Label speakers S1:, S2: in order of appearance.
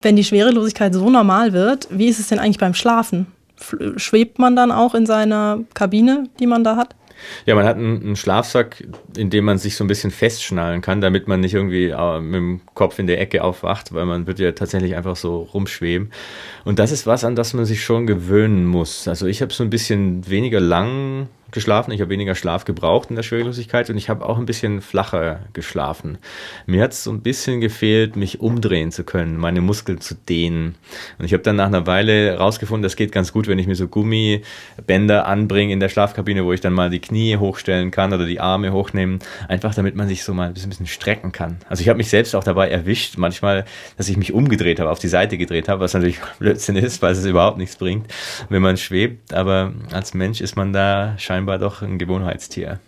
S1: Wenn die Schwerelosigkeit so normal wird, wie ist es denn eigentlich beim Schlafen? Schwebt man dann auch in seiner Kabine, die man da hat?
S2: Ja, man hat einen, Schlafsack, in dem man sich so ein bisschen festschnallen kann, damit man nicht irgendwie äh, mit dem Kopf in der Ecke aufwacht, weil man wird ja tatsächlich einfach so rumschweben. Und das ist was, an das man sich schon gewöhnen muss. Also ich habe so ein bisschen weniger lang geschlafen, ich habe weniger Schlaf gebraucht in der Schwerelosigkeit und ich habe auch ein bisschen flacher geschlafen. Mir hat es so ein bisschen gefehlt, mich umdrehen zu können, meine Muskeln zu dehnen. Und ich habe dann nach einer Weile rausgefunden, das geht ganz gut, wenn ich mir so Gummibänder anbringe in der Schlafkabine, wo ich dann mal die Knie hochstellen kann oder die Arme hochnehmen, einfach damit man sich so mal ein bisschen, ein bisschen strecken kann. Also ich habe mich selbst auch dabei erwischt, manchmal, dass ich mich umgedreht habe, auf die Seite gedreht habe, was natürlich Blödsinn ist, weil es überhaupt nichts bringt, wenn man schwebt. Aber als Mensch ist man da scheinbar scheinbar doch ein Gewohnheitstier.